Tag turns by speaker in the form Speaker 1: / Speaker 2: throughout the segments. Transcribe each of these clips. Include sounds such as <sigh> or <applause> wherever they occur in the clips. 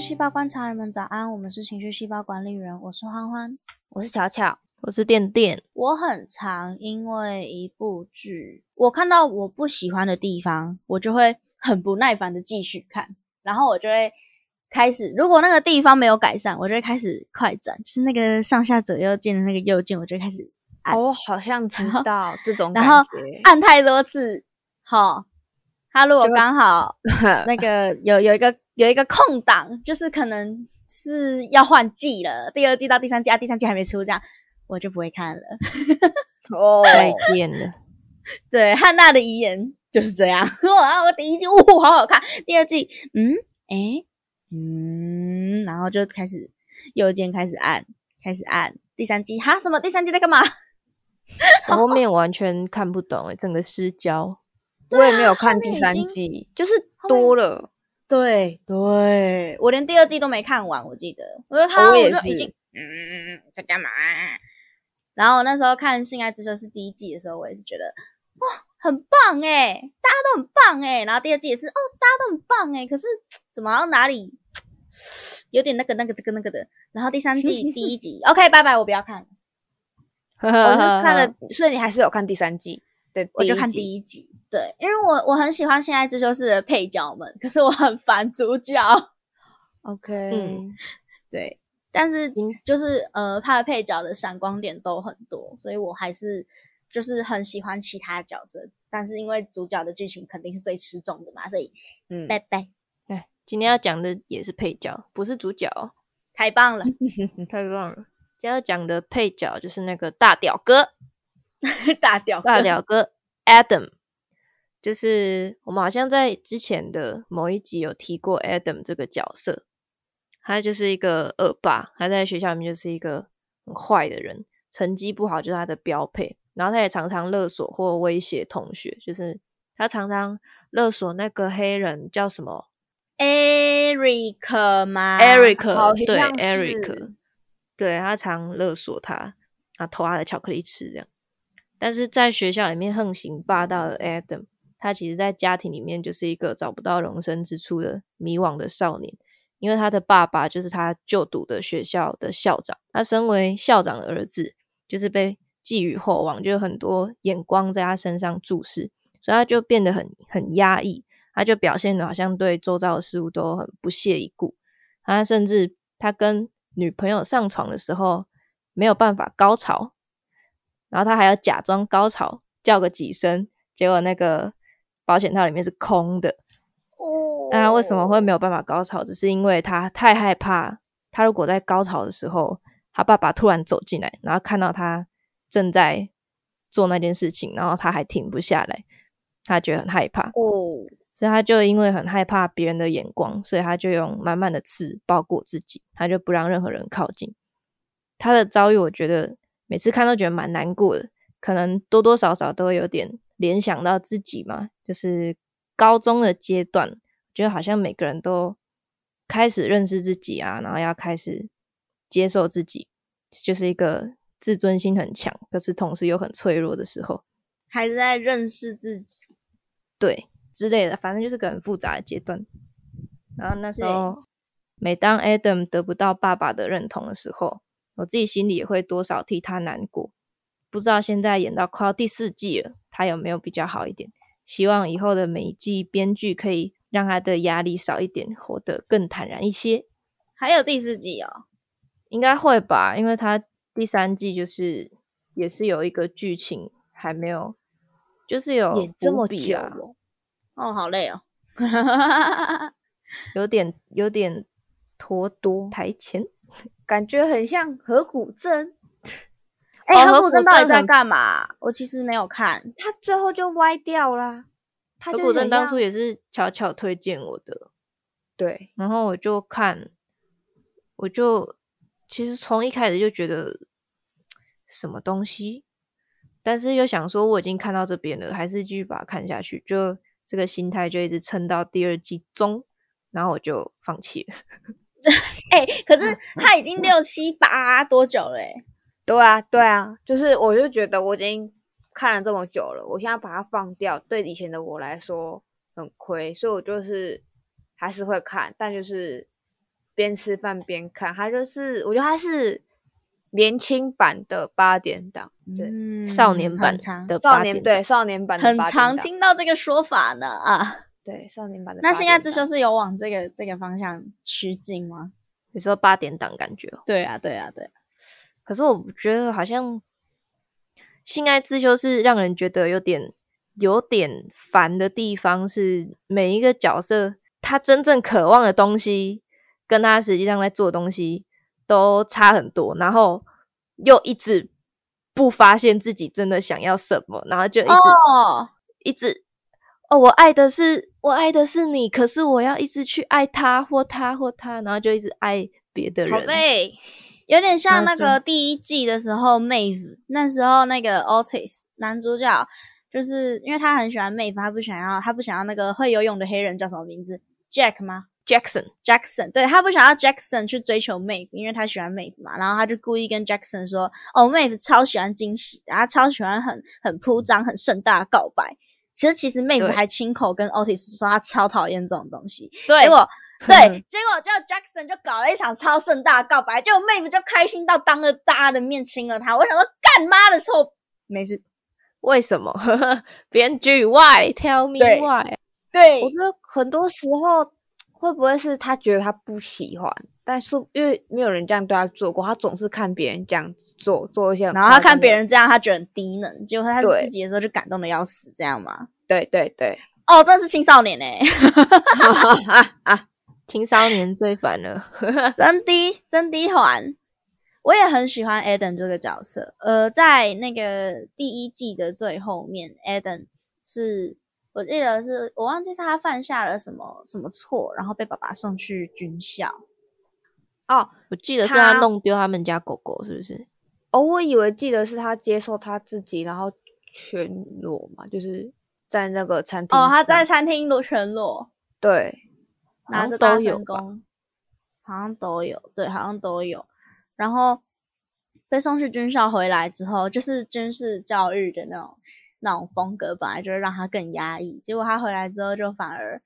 Speaker 1: 绪细胞观察人们早安，我们是情绪细胞管理人，我是欢欢，
Speaker 2: 我是巧巧，
Speaker 3: 我是电电。
Speaker 1: 我很常因为一部剧，我看到我不喜欢的地方，我就会很不耐烦的继续看，然后我就会开始，如果那个地方没有改善，我就会开始快转，就是那个上下左右键的那个右键，我就开始按。
Speaker 2: 我好像知道这种
Speaker 1: 然后
Speaker 2: 感觉。
Speaker 1: 按太多次，好，他如果刚好 <laughs> 那个有有一个有一个空档，就是可能是要换季了，第二季到第三季啊，第三季还没出，这样我就不会看了。
Speaker 2: 哦，
Speaker 3: 再见了，<laughs>
Speaker 1: 对，汉娜的遗言就是这样。<laughs> 哇，我第一季呜、好好看，第二季嗯诶嗯，然后就开始右键开始按，开始按第三季哈什么？第三季在干嘛？
Speaker 3: 我 <laughs> 后面完全看不懂哎，整个失焦。
Speaker 2: 我也没有看第三季，就是多了。
Speaker 1: 对对，我连第二季都没看完，我记得，我就看到
Speaker 2: 我
Speaker 1: 就已经嗯在干嘛？然后我那时候看《性爱之修》是第一季的时候，我也是觉得哇很棒哎，大家都很棒哎。然后第二季也是哦，大家都很棒哎，可是怎么好像哪里有点那个那个这个那个的。然后第三季 <laughs> 第一集，OK，拜拜，我不要看了，<laughs>
Speaker 2: 我是看了，<laughs> 所以你还是有看第三季的，
Speaker 1: 我就看第一集。对，因为我我很喜欢《现在之修》是的配角们，可是我很烦主角。
Speaker 2: OK，<laughs>
Speaker 3: 嗯，
Speaker 1: 对，但是就是呃，他的配角的闪光点都很多，所以我还是就是很喜欢其他角色。但是因为主角的剧情肯定是最吃重的嘛，所以
Speaker 2: 嗯，
Speaker 1: 拜拜，
Speaker 3: 哎，今天要讲的也是配角，不是主角哦，
Speaker 1: 太棒了，<laughs>
Speaker 3: 太棒了。今天要讲的配角就是那个大屌哥，<laughs>
Speaker 1: 大屌
Speaker 3: 大屌哥 Adam，就是我们好像在之前的某一集有提过 Adam 这个角色，他就是一个恶霸，他在学校里面就是一个很坏的人，成绩不好就是他的标配，然后他也常常勒索或威胁同学，就是他常常勒索那个黑人叫什么
Speaker 1: ？Eric 吗
Speaker 3: ？Eric，
Speaker 2: 好
Speaker 3: 对
Speaker 2: 像
Speaker 3: Eric，
Speaker 2: 是
Speaker 3: 对他常勒索他，啊偷他的巧克力吃这样。但是在学校里面横行霸道的 Adam，他其实在家庭里面就是一个找不到容身之处的迷惘的少年，因为他的爸爸就是他就读的学校的校长，他身为校长的儿子，就是被寄予厚望，就有很多眼光在他身上注视，所以他就变得很很压抑，他就表现的好像对周遭的事物都很不屑一顾，他甚至他跟女朋友上床的时候没有办法高潮，然后他还要假装高潮叫个几声，结果那个保险套里面是空的。
Speaker 1: 哦
Speaker 3: 那他为什么会没有办法高潮？只是因为他太害怕，他如果在高潮的时候，他爸爸突然走进来，然后看到他正在做那件事情，然后他还停不下来，他觉得很害怕。
Speaker 1: 哦？
Speaker 3: 所以他就因为很害怕别人的眼光，所以他就用满满的刺包裹自己，他就不让任何人靠近。他的遭遇，我觉得每次看都觉得蛮难过的，可能多多少少都会有点联想到自己嘛，就是高中的阶段，觉得好像每个人都开始认识自己啊，然后要开始接受自己，就是一个自尊心很强，可是同时又很脆弱的时候。
Speaker 1: 还是在认识自己？
Speaker 3: 对之类的，反正就是个很复杂的阶段。然后那时候，每当 Adam 得不到爸爸的认同的时候，我自己心里也会多少替他难过。不知道现在演到快要第四季了，他有没有比较好一点？希望以后的每一季编剧可以让他的压力少一点，活得更坦然一些。
Speaker 1: 还有第四季哦，
Speaker 3: 应该会吧，因为他第三季就是也是有一个剧情还没有，就是有
Speaker 2: 演这么久哦，
Speaker 1: 哦，好累哦。<laughs>
Speaker 3: 有点有点拖多台前。<laughs>
Speaker 2: 感觉很像河谷镇，
Speaker 1: 哎、
Speaker 3: 哦河
Speaker 1: 河谷镇到底在干嘛？我其实没有看。
Speaker 2: 他最后就歪掉啦。他
Speaker 3: 谷镇当初也是巧巧推荐我的，
Speaker 2: 对，
Speaker 3: 然后我就看，我就其实从一开始就觉得什么东西，但是又想说我已经看到这边了，还是继续把它看下去，就这个心态就一直撑到第二季中，然后我就放弃了。<laughs>
Speaker 1: 哎、可是他已经六七八多久了、欸？
Speaker 2: 对啊，对啊，就是我就觉得我已经看了这么久了，我现在把它放掉，对以前的我来说很亏，所以我就是还是会看，但就是边吃饭边看，它就是我觉得它是年轻版的八点档，对，
Speaker 1: 嗯
Speaker 3: 少年版的
Speaker 2: 少年
Speaker 3: 八点档，
Speaker 2: 对少年版的
Speaker 1: 很常听到这个说法呢啊。
Speaker 2: 对少年版的
Speaker 1: 那。现在这就是有往这个这个方向趋近吗？
Speaker 3: 你说八点档感觉哦，
Speaker 1: 对啊，对啊，对啊。
Speaker 3: 可是我觉得好像《性爱自修》是让人觉得有点有点烦的地方是，每一个角色他真正渴望的东西，跟他实际上在做的东西都差很多，然后又一直不发现自己真的想要什么，然后就一直、
Speaker 1: 哦，
Speaker 3: 一直哦，我爱的是我爱的是你，可是我要一直去爱他或他或他，然后就一直爱别的人。
Speaker 2: 好累，
Speaker 1: 有点像那个第一季的时候，Maeve 那时候那个 Otis 男主角，就是因为他很喜欢 Maeve，他不想要他不想要那个会游泳的黑人叫什么名字？Jack 吗 Jackson？Jackson，对他不想要 Jackson 去追求 Maeve，因为他喜欢 Maeve 嘛，然后他就故意跟 Jackson 说：“哦，Maeve 超喜欢惊喜的，他超喜欢很很铺张、很盛大的告白。”其实其实 Maeve 还亲口跟 Otis 说他超讨厌这种东西，
Speaker 3: 对
Speaker 1: 结果 <laughs> 对，结果就 Jackson 就搞了一场超盛大告白，结果妹夫就开心到当着大家的面亲了他。我想说，干妈的错，没事。
Speaker 3: 为什么？<laughs> 编剧 Why tell me why？
Speaker 1: 对
Speaker 2: 我觉得很多时候会不会是他觉得他不喜欢，但是因为没有人这样对他做过，他总是看别人这样做，做一些
Speaker 1: 然后他看别人这样，他觉得很低能，结果他自己的时候就感动的要死，这样吗？
Speaker 2: 对对对，
Speaker 1: 哦，真的是青少年哎、
Speaker 2: 啊啊，
Speaker 3: 青少年最烦了。<laughs>
Speaker 1: 真的真的烦。我也很喜欢 Eden 这个角色。呃，在那个第一季的最后面，Eden 是我记得是我忘记是他犯下了什么什么错，然后被爸爸送去军校。
Speaker 2: 哦
Speaker 3: 我记得是他
Speaker 2: 他
Speaker 3: 弄丢他们家狗狗，是不是？
Speaker 2: 哦，我以为记得是他接受他自己，然后全裸嘛，就是在那个餐厅
Speaker 1: 哦，他在餐厅裸全裸，
Speaker 2: 对
Speaker 1: 拿着大
Speaker 3: 都有吧。
Speaker 1: 神功，好像都有，对，好像都有。然后被送去军校回来之后，就是军事教育的那种那种风格，本来就是让他更压抑。结果他回来之后，就反而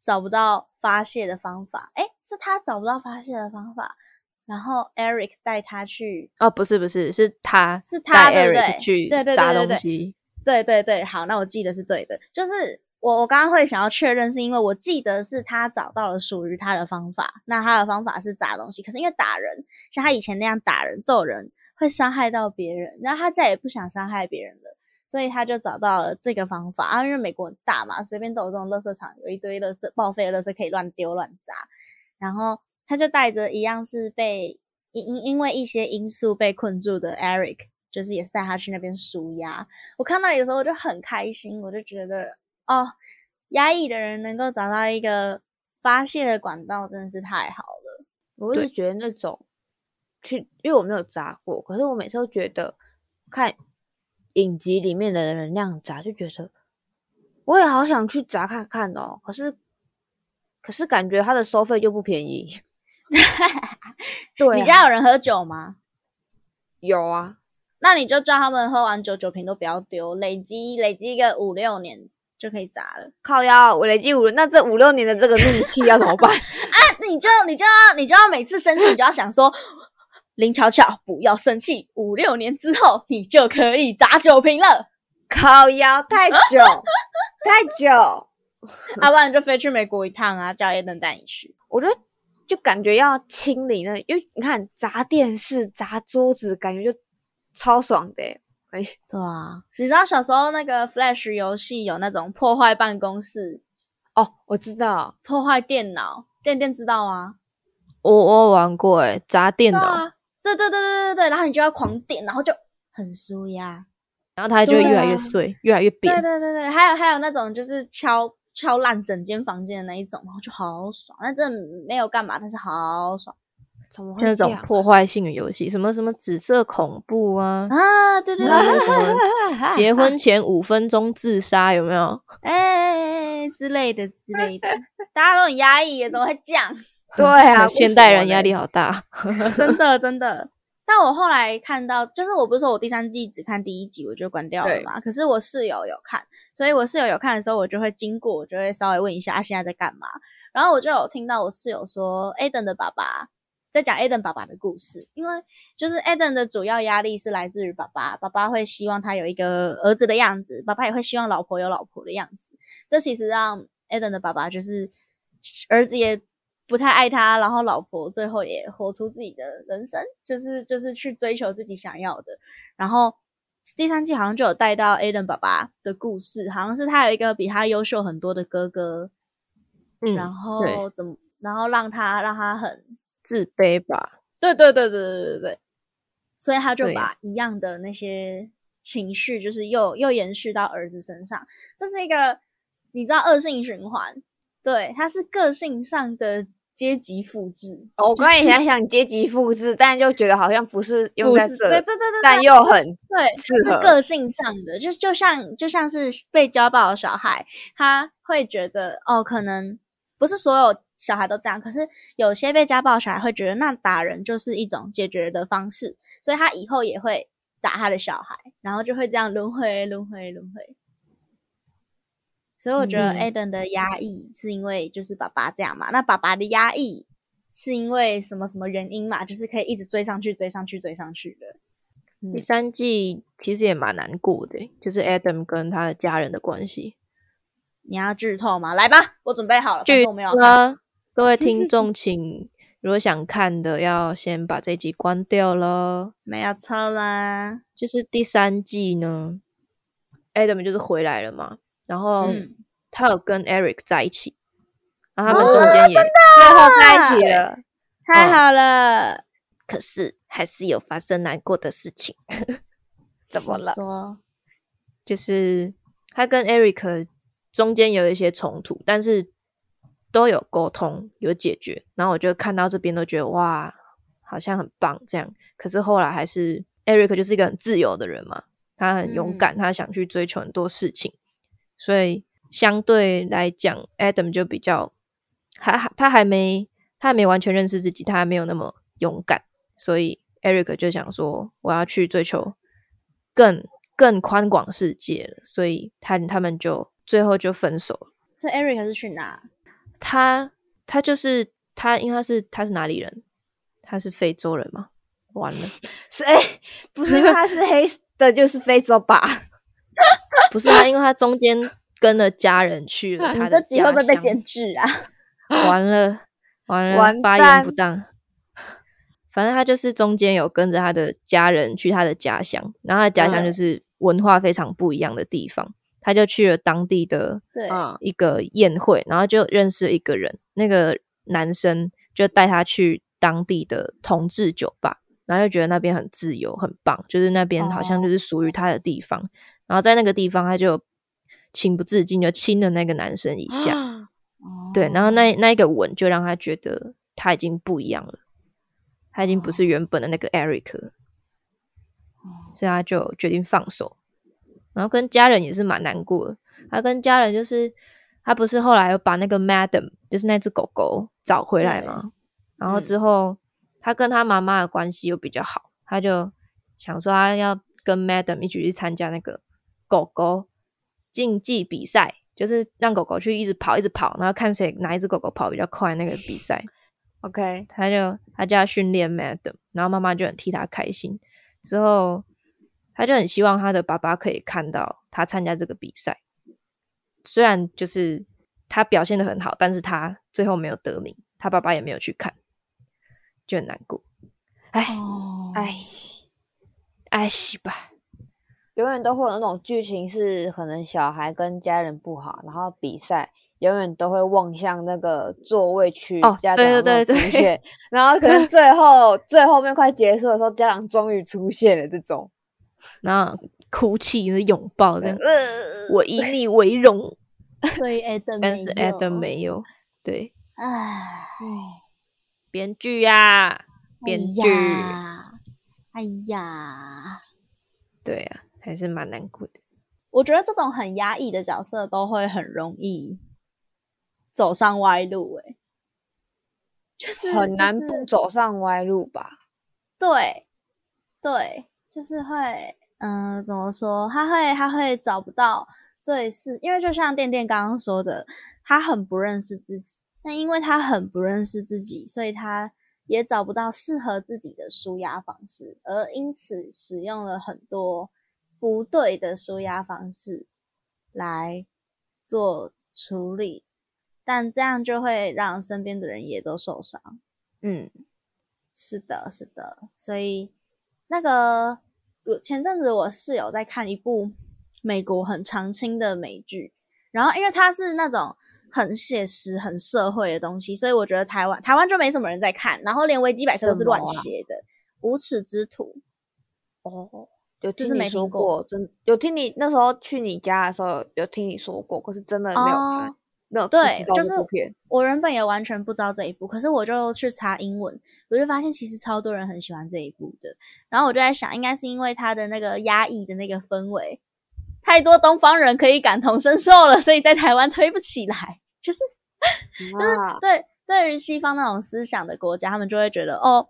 Speaker 1: 找不到发泄的方法。诶，是他找不到发泄的方法，然后 Eric 带他去
Speaker 3: 哦，不是不是，是他
Speaker 1: 是他
Speaker 3: 带
Speaker 1: 对不对
Speaker 3: Eric 去
Speaker 1: 对对对
Speaker 3: 砸
Speaker 1: 对对
Speaker 3: 东西。
Speaker 1: 对对对，好，那我记得是对的。就是我我刚刚会想要确认，是因为我记得是他找到了属于他的方法。那他的方法是砸东西，可是因为打人，像他以前那样打人、揍人，会伤害到别人，然后他再也不想伤害别人了，所以他就找到了这个方法啊。因为美国很大嘛，随便都有这种垃圾场，有一堆垃圾报废的垃圾可以乱丢乱砸，然后他就带着一样是被因因为一些因素被困住的 Eric，就是也是带他去那边舒压。我看到有时候我就很开心，我就觉得哦，压抑的人能够找到一个发泄的管道，真的是太好了。
Speaker 3: 对
Speaker 2: 我是觉得那种去，因为我没有砸过，可是我每次都觉得看影集里面的人那样砸，就觉得我也好想去砸看看哦。可是，可是感觉他的收费就不便宜。<laughs> 对、啊，
Speaker 1: 你家有人喝酒吗？
Speaker 2: 有啊？
Speaker 1: 那你就叫他们喝完酒酒瓶都不要丢，累积累积个五六年就可以砸了。
Speaker 2: 靠腰，我累计五，那这五六年的这个怒气要怎么办？
Speaker 1: 那 <laughs> 你就你就要你就要每次生气，你就要想说，林巧巧不要生气，五六年之后你就可以砸酒瓶了。
Speaker 2: 靠腰太久，太久，<laughs>
Speaker 1: 要、不然你就飞去美国一趟啊，叫 a 登带你去。
Speaker 2: 我觉得就感觉要清理那，因为你看砸电视、砸桌子，感觉就超爽的欸。哎，<laughs>
Speaker 1: 对啊，你知道小时候那个 Flash 游戏有那种破坏办公室、
Speaker 2: 哦，我知道，
Speaker 1: 破坏电脑，电电知道吗？
Speaker 3: 我我玩过诶，砸电脑，
Speaker 1: 对啊，对对对对对对，然后你就要狂点，然后就很舒压。
Speaker 3: 然后它就会越来越
Speaker 2: 啊
Speaker 3: 碎，越来越扁。
Speaker 1: 对
Speaker 3: 扁。
Speaker 1: 对对对，还有还有那种就是敲敲烂整间房间的那一种，然后就好爽。那真的没有干嘛，但是好爽
Speaker 2: 怎么
Speaker 3: 那种？破坏性的游戏，什么什么紫色恐怖啊，
Speaker 1: 啊！对对对
Speaker 3: 什么结婚前五分钟自杀有没有？
Speaker 1: 哎之类的之类的，大家都很压抑耶，怎么会这样？
Speaker 2: 对啊，
Speaker 3: 现代人压
Speaker 2: 力。
Speaker 3: 好大。
Speaker 1: 真的真的。但我后来看到，就是我不是说我第三季只看第一集我就关掉了
Speaker 2: 对
Speaker 1: 嘛，可是我室友有看，所以我室友有看的时候，我就会经过，我就会稍微问一下他现在在干嘛。然后我就有听到我室友说，Aden 的爸爸在讲 Aden 爸爸的故事，因为就是 Aden 的主要压力是来自于爸爸，爸爸会希望他有一个儿子的样子，爸爸也会希望老婆有老婆的样子。这其实让 Aden 的爸爸就是儿子也不太爱他，然后老婆最后也活出自己的人生，就是就是去追求自己想要的。然后第三季好像就有带到 Aden 爸爸的故事，好像是他有一个比他优秀很多的哥哥，
Speaker 3: 嗯，
Speaker 1: 然后怎么，然后让他让他很
Speaker 3: 自卑吧，
Speaker 1: 对对对对对对对，所以他就把一样的那些情绪，就是又又延续到儿子身上，这是一个你知道恶性循环，对，它是个性上的阶级复制，
Speaker 2: 哦我刚才也想想阶级复制，但就觉得好像不是用
Speaker 1: 不是
Speaker 2: 在这，
Speaker 1: 对对对对，
Speaker 2: 但又很
Speaker 1: 对，
Speaker 2: 适合
Speaker 1: 是个性上的，就就像就像是被家暴的小孩，他会觉得哦，可能不是所有小孩都这样，可是有些被家暴小孩会觉得那打人就是一种解决的方式，所以他以后也会打他的小孩，然后就会这样轮回轮回轮回。所以我觉得
Speaker 3: 嗯
Speaker 1: Aden 的压抑是因为就是爸爸这样嘛，那爸爸的压抑是因为什么什么原因嘛？就是可以一直追上去追上去追上去的。
Speaker 3: 第三季其实也蛮难过的，就是 Adam 跟他的家人的关系。
Speaker 1: 你要剧透吗？来吧，我准备好了。反
Speaker 3: 剧
Speaker 1: 正我没有。
Speaker 3: 啊，各位听众，请如果想看的，要先把这集关掉了。
Speaker 1: 没有错啦。
Speaker 3: 就是第三季呢，Adam 就是回来了嘛，然后
Speaker 1: 嗯
Speaker 3: 他有跟 Eric 在一起，然后他们中间也、
Speaker 2: 最后在一起了。
Speaker 1: 太好了。
Speaker 3: 可是还是有发生难过的事情，<laughs>
Speaker 2: 怎么了？
Speaker 1: 说
Speaker 3: 就是他跟 Eric 中间有一些冲突，但是都有沟通有解决，然后我就看到这边都觉得哇，好像很棒这样。可是后来还是 Eric 就是一个很自由的人嘛，他很勇敢，他想去追求很多事情，所以相对来讲，Adam 就比较还还他还没他还没完全认识自己，他还没有那么勇敢，所以 Eric 就想说我要去追求更更宽广世界了，所以他他们就最后就分手了。
Speaker 1: 所以 Eric 是去哪？
Speaker 3: 他他就是他，因为他是他是哪里人？他是非洲人吗？完了，<laughs>
Speaker 2: 是哎、不是他是黑的，就是非洲吧？<laughs>
Speaker 3: 不是他，因为他中间跟了家人去了 <laughs> 他的
Speaker 1: 家乡会不会被
Speaker 3: 家乡
Speaker 1: 剪辑啊？
Speaker 3: 完了，完了，
Speaker 2: 完
Speaker 3: 发言不当。反正他就是中间有跟着他的家人去他的家乡，然后他的家乡
Speaker 1: 嗯
Speaker 3: 就是文化非常不一样的地方，他就去了当地的一个宴会，然后就认识一个人，那个男生就带他去当地的同志酒吧，然后就觉得那边很自由，很棒，就是那边好像就是属于他的地方。然后在那个地方，他就情不自禁就亲了那个男生一下，
Speaker 2: 啊
Speaker 3: 对，然后那那一个吻就让他觉得他已经不一样了，他已经不是原本的那个 Eric 了，所以他就决定放手。然后跟家人也是蛮难过的，他跟家人就是他不是后来又把那个 Madam 就是那只狗狗找回来吗？然后之后他跟他妈妈的关系又比较好，他就想说他要跟 Madam 一起去参加那个狗狗竞技比赛，就是让狗狗去一直跑，一直跑，然后看谁哪一只狗狗跑比较快那个比赛。<laughs>
Speaker 2: OK，
Speaker 3: 他就他就要训练 Madam，然后妈妈就很替他开心。之后他就很希望他的爸爸可以看到他参加这个比赛，虽然就是他表现的很好，但是他最后没有得名，他爸爸也没有去看，就很难过。哎
Speaker 1: 哦，
Speaker 2: 哎，
Speaker 3: 哎，是吧？
Speaker 2: 永远都会有那种剧情是可能小孩跟家人不好，然后比赛永远都会望向那个座位区，
Speaker 3: 哦
Speaker 2: 家长
Speaker 3: 对对对对
Speaker 2: 出现，<laughs> 然后可能最后最后面快结束的时候，家长终于出现了，这种，
Speaker 3: 然后哭泣、拥抱这样，
Speaker 2: 呃，
Speaker 3: 我以你为荣。
Speaker 1: 所以 Adam
Speaker 3: 但是 Adam 没有，对，
Speaker 1: 唉，
Speaker 3: 编剧呀、编剧，
Speaker 1: 哎呀，哎呀，
Speaker 3: 对啊，还是蛮难过的。
Speaker 1: 我觉得这种很压抑的角色都会很容易走上歪路、欸，就是
Speaker 2: 很难不走上歪路吧？
Speaker 1: 对，对，就是会，嗯、怎么说？他会，他会找不到最是，因为就像店店刚刚说的，他很不认识自己。那因为他很不认识自己，所以他也找不到适合自己的舒压方式，而因此使用了很多不对的舒压方式来做处理，但这样就会让身边的人也都受伤。
Speaker 2: 嗯，
Speaker 1: 是的，是的，所以那个前阵子我室友在看一部美国很常青的美剧，然后因为它是那种很写实、很社会的东西，所以我觉得台湾台湾就没什么人在看，然后连维基百科都是乱写的，《无耻之徒》
Speaker 2: 哦，有听你说
Speaker 1: 过。
Speaker 2: 过，真有听你那时候去你家的时候有听你说过，可是真的没有看，
Speaker 1: 哦
Speaker 2: 没有
Speaker 1: 对就是。我原本也完全不知道这一部，可是我就去查英文，我就发现其实超多人很喜欢这一部的。然后我就在想，应该是因为它的那个压抑的那个氛围，太多东方人可以感同身受了，所以在台湾推不起来。就是
Speaker 2: 就是，
Speaker 1: 对对于西方那种思想的国家，他们就会觉得哦，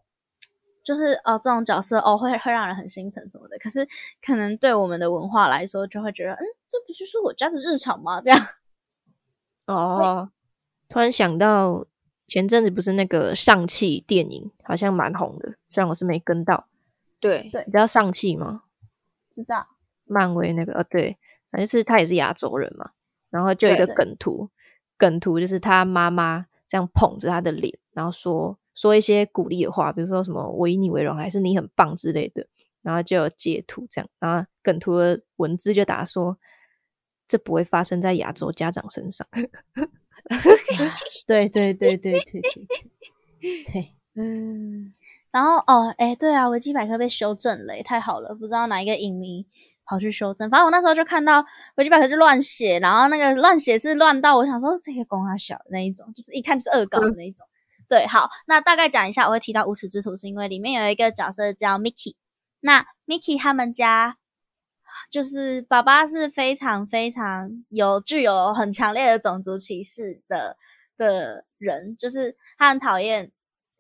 Speaker 1: 就是哦这种角色哦会会让人很心疼什么的。可是可能对我们的文化来说，就会觉得嗯，这不就是我家的日常吗？这样。
Speaker 3: 哦，突然想到前阵子不是那个上汽电影好像蛮红的，虽然我是没跟到。
Speaker 2: 对
Speaker 1: 对
Speaker 3: 你知道上汽吗？
Speaker 1: 知道
Speaker 3: 漫威那个呃，对，反正就是他也是亚洲人嘛。然后就有一个梗图，梗图就是他妈妈这样捧着他的脸，然后说说一些鼓励的话，比如说什么“我以你为荣”还是“你很棒”之类的。然后就有截图这样，然后梗图的文字就打说：“这不会发生在亚洲家长身上。<laughs>
Speaker 1: 对对对对对对对，<laughs>
Speaker 2: 嗯。
Speaker 1: 然后哦，哎，对啊，维基百科被修正了，太好了！不知道哪一个影迷跑去修正，反正我那时候就看到维基百科就乱写，然后那个乱写是乱到我想说这个公啊小的那一种，就是一看就是恶搞的那一种。对，好，那大概讲一下，我会提到无耻之徒，是因为里面有一个角色叫 Mickey。那 Mickey 他们家就是爸爸是非常非常有具有很强烈的种族歧视的的人，就是他很讨厌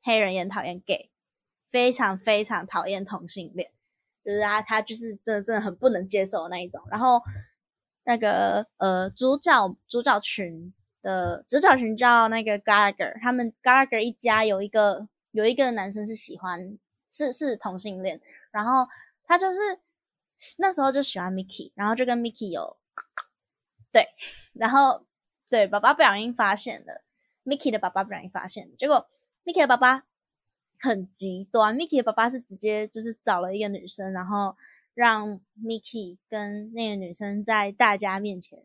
Speaker 1: 黑人，也讨厌 gay，非常非常讨厌同性恋，就是他他就是真的真的很不能接受那一种。然后那个呃主角主角群的主角群叫那个 Gallagher，他们 Gallagher 一家有一个有一个男生是喜欢是是同性恋，然后他就是那时候就喜欢 Mickey，然后就跟 Mickey 有对，然后对爸爸不小心发现了，Mickey 的爸爸不小心发现，结果 Mickey 的爸爸很极端，Mickey 的爸爸是直接就是找了一个女生，然后让 Mickey 跟那个女生在大家面前，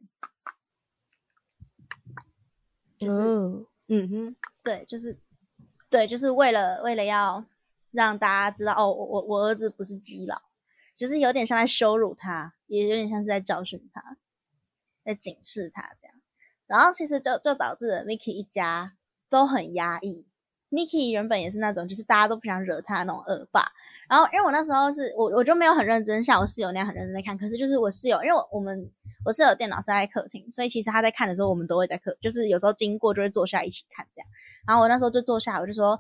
Speaker 1: 就是
Speaker 3: 哦，
Speaker 2: 嗯哼，
Speaker 1: 对，就是对，就是为了为了要让大家知道哦，我我我儿子不是基佬，就是有点像在羞辱他，也有点像是在教训他，在警示他这样。然后其实就就导致了 Mickey 一家都很压抑。Mickey 原本也是那种，就是大家都不想惹他那种恶霸。然后因为我那时候是我我就没有很认真，像我室友那样很认真在看。可是就是我室友，因为我我们我室友电脑是在客厅，所以其实他在看的时候，我们都会在客，就是有时候经过就会坐下一起看这样。然后我那时候就坐下，我就说，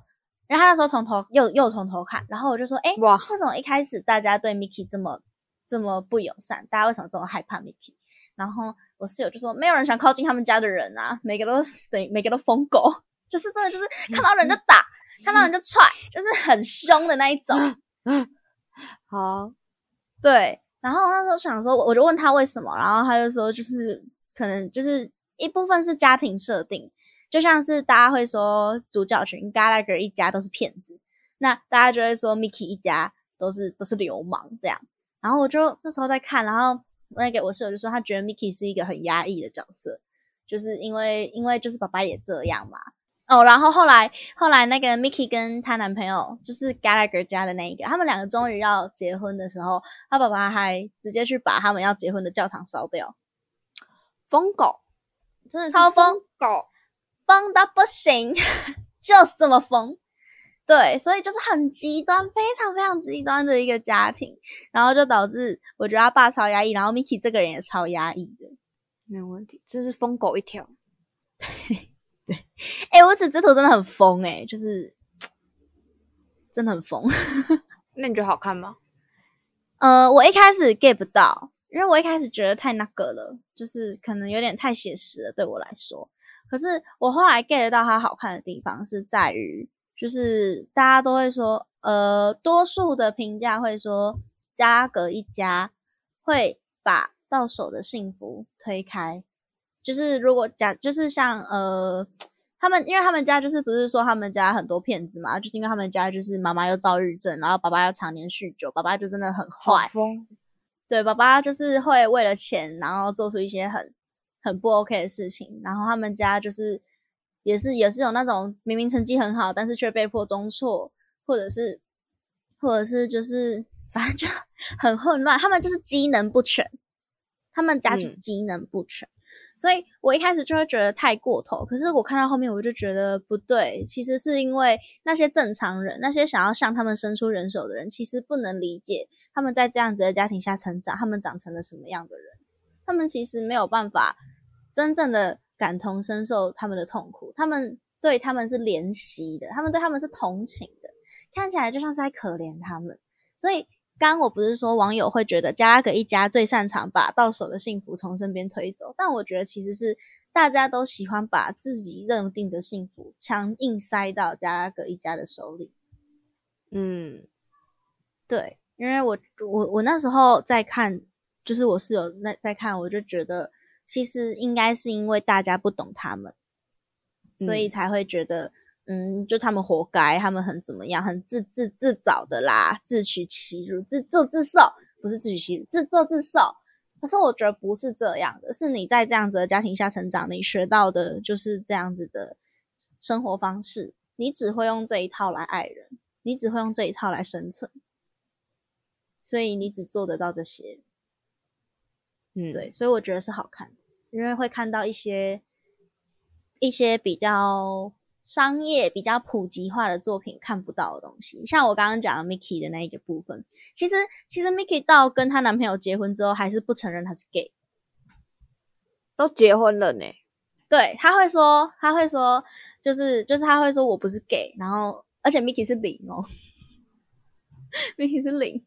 Speaker 1: 然后他那时候从头又又从头看，然后我就说，哎，
Speaker 2: 哇，
Speaker 1: 为什么一开始大家对 Mickey 这么这么不友善？大家为什么这么害怕 Mickey？然后我室友就说，没有人想靠近他们家的人啊，每个都是等于每个都疯狗，就是真的就是看到人就打，看到人就踹，就是很凶的那一种。<laughs>
Speaker 2: 好，
Speaker 1: 对，然后我那时候想说，我我就问他为什么，然后他就说，就是可能就是一部分是家庭设定，就像是大家会说主角群 Gallagher 一家都是骗子，那大家就会说 Mickey 一家都是都是流氓这样。然后我就那时候在看，然后那个我室友就说，他觉得 Mickey 是一个很压抑的角色，就是因为因为就是爸爸也这样嘛。哦，然后后来后来那个 Mickey 跟她男朋友就是 Gallagher 家的那一个，他们两个终于要结婚的时候，他爸爸还直接去把他们要结婚的教堂烧掉，
Speaker 2: 疯狗，真的是
Speaker 1: 超疯
Speaker 2: 狗，
Speaker 1: 疯到不行，就是这么疯。对，所以就是很极端，非常非常极端的一个家庭，然后就导致我觉得他爸超压抑，然后 Mickey 这个人也超压抑的。
Speaker 2: 没有问题，真是疯狗一条。
Speaker 1: 对对哎、我指这头真的很疯哎、就是真的很疯。<laughs>
Speaker 2: 那你觉得好看吗？
Speaker 1: 呃，我一开始 get 不到，因为我一开始觉得太那个了，就是可能有点太写实了，对我来说。可是我后来 get 到它好看的地方是在于，就是大家都会说，呃，多数的评价会说，加拉格一家会把到手的幸福推开。就是如果假，就是像呃，他们因为他们家就是不是说他们家很多骗子嘛，就是因为他们家就是妈妈又躁郁症，然后爸爸又常年酗酒，爸爸就真的很坏。对，爸爸就是会为了钱，然后做出一些很很不 OK 的事情。然后他们家就是也是也是有那种明明成绩很好，但是却被迫中辍，或者是或者是就是反正就 <laughs> 很混乱。他们就是机能不全，他们家就是机能不全。所以我一开始就会觉得太过头，可是我看到后面我就觉得不对。其实是因为那些正常人，那些想要向他们伸出援手的人，其实不能理解他们在这样子的家庭下成长，他们长成了什么样的人。他们其实没有办法真正的感同身受他们的痛苦，他们对他们是怜惜的，他们对他们是同情的，看起来就像是在可怜他们。所以。刚我不是说网友会觉得加拉格一家最擅长把到手的幸福从身边推走，但我觉得其实是大家都喜欢把自己认定的幸福强硬塞到加拉格一家的手里。
Speaker 2: 嗯，
Speaker 1: 对，因为我我我那时候在看，就是我室友那在看，我就觉得其实应该是因为大家不懂他们，所以才会觉得。嗯，就他们活该，他们很怎么样，很自自自找的啦，自取其辱，自作自受，不是自取其辱，自作自受。可是我觉得不是这样的，是你在这样子的家庭下成长，你学到的就是这样子的生活方式，你只会用这一套来爱人，你只会用这一套来生存，所以你只做得到这些。
Speaker 2: 嗯，
Speaker 1: 对，所以我觉得是好看的，因为会看到一些一些比较。商业比较普及化的作品看不到的东西，像我刚刚讲的 Mickey 的那一个部分，其实其实 Mickey 到跟她男朋友结婚之后，还是不承认他是 gay，
Speaker 2: 都结婚了呢。
Speaker 1: 对，他会说，他会说，就是就是他会说我不是 gay，然后而且 Mickey 是零哦，<laughs> Mickey 是零，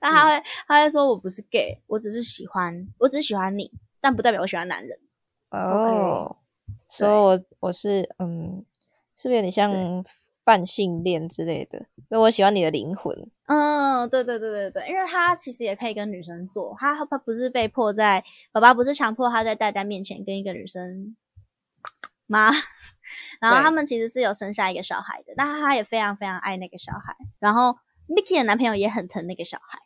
Speaker 1: 但他会他会说我不是 gay，我只是喜欢，我只是喜欢你，但不代表我喜欢男人。
Speaker 3: 哦。所以，我我是嗯，是不是有点像泛性恋之类的？因为我喜欢你的灵魂。
Speaker 1: 嗯，对对对对对，因为他其实也可以跟女生做，他他不是被迫在爸爸不是强迫他在大家面前跟一个女生妈，<laughs> 然后他们其实是有生下一个小孩的，但他也非常非常爱那个小孩，然后 Mickey 的男朋友也很疼那个小孩。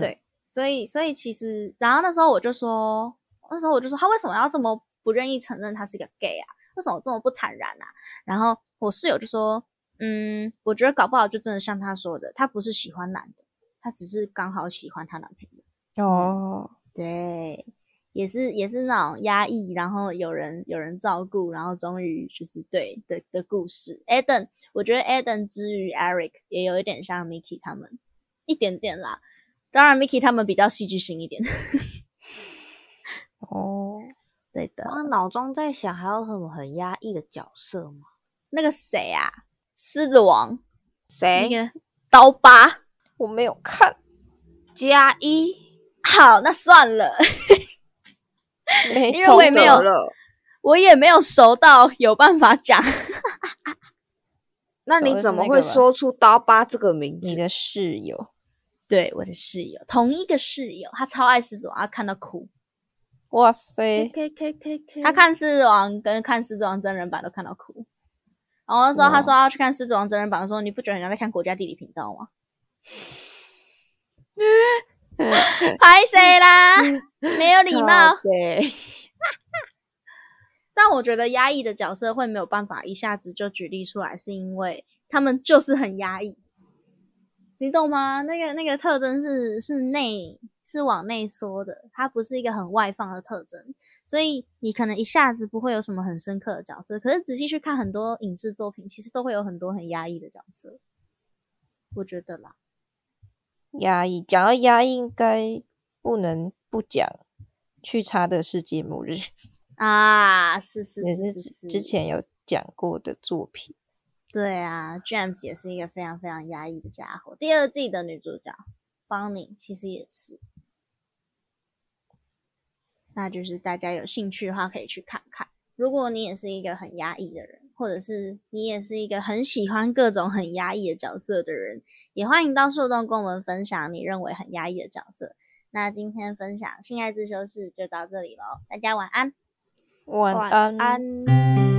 Speaker 1: 对，所以所以其实，然后那时候我就说，那时候我就说他为什么要这么。不愿意承认他是一个 gay 啊？为什么这么不坦然啊？然后我室友就说：“嗯，我觉得搞不好就真的像他说的，他不是喜欢男的，他只是刚好喜欢他男朋
Speaker 3: 友。”哦，
Speaker 1: 对，也是也是那种压抑，然后有人有人照顾，然后终于就是对的的故事。Eden，我觉得 Eden 之于 Eric 也有一点像 Mickey 他们一点点啦，当然 Mickey 他们比较戏剧性一点。
Speaker 3: 哦。
Speaker 1: 对的，
Speaker 2: 我脑中在想还有什么很压抑的角色吗？
Speaker 1: 那个谁啊，狮子王，
Speaker 2: 谁？
Speaker 1: 那个刀疤，
Speaker 3: 我没有看。
Speaker 2: 加一，
Speaker 1: 好，那算了，<laughs> 因为我也没有，我也没有熟到有办法讲。<laughs>
Speaker 2: 那你怎么会说出刀疤这个名字？
Speaker 3: 你的室友，
Speaker 1: 对，我的室友，同一个室友，他超爱狮子王，他看到哭。
Speaker 3: 哇塞
Speaker 2: ！K K K K，
Speaker 1: 他看《狮子王》跟看《狮子王》真人版都看到哭。然后那时候他说要去看《狮子王》真人版，的时候你不觉得人家在看国家地理频道吗？<laughs> 拍谁啦？没有礼貌。
Speaker 2: 对。
Speaker 1: 但我觉得压抑的角色会没有办法一下子就举例出来，是因为他们就是很压抑。你懂吗？那个那个特征是是内。是往内缩的，它不是一个很外放的特征，所以你可能一下子不会有什么很深刻的角色。可是仔细去看很多影视作品，其实都会有很多很压抑的角色。我觉得啦，
Speaker 3: 压抑讲到压抑，应该不能不讲《去差的世界末日》<laughs>
Speaker 1: 啊，是是
Speaker 3: 是
Speaker 1: 是
Speaker 3: 之前有讲过的作品。
Speaker 1: 对啊，James 也是一个非常非常压抑的家伙。第二季的女主角邦尼其实也是。那就是大家有兴趣的话可以去看看。如果你也是一个很压抑的人，或者是你也是一个很喜欢各种很压抑的角色的人，也欢迎到树洞跟我们分享你认为很压抑的角色。那今天分享性爱自修室就到这里喽，大家晚安。
Speaker 3: 晚
Speaker 2: 晚。安。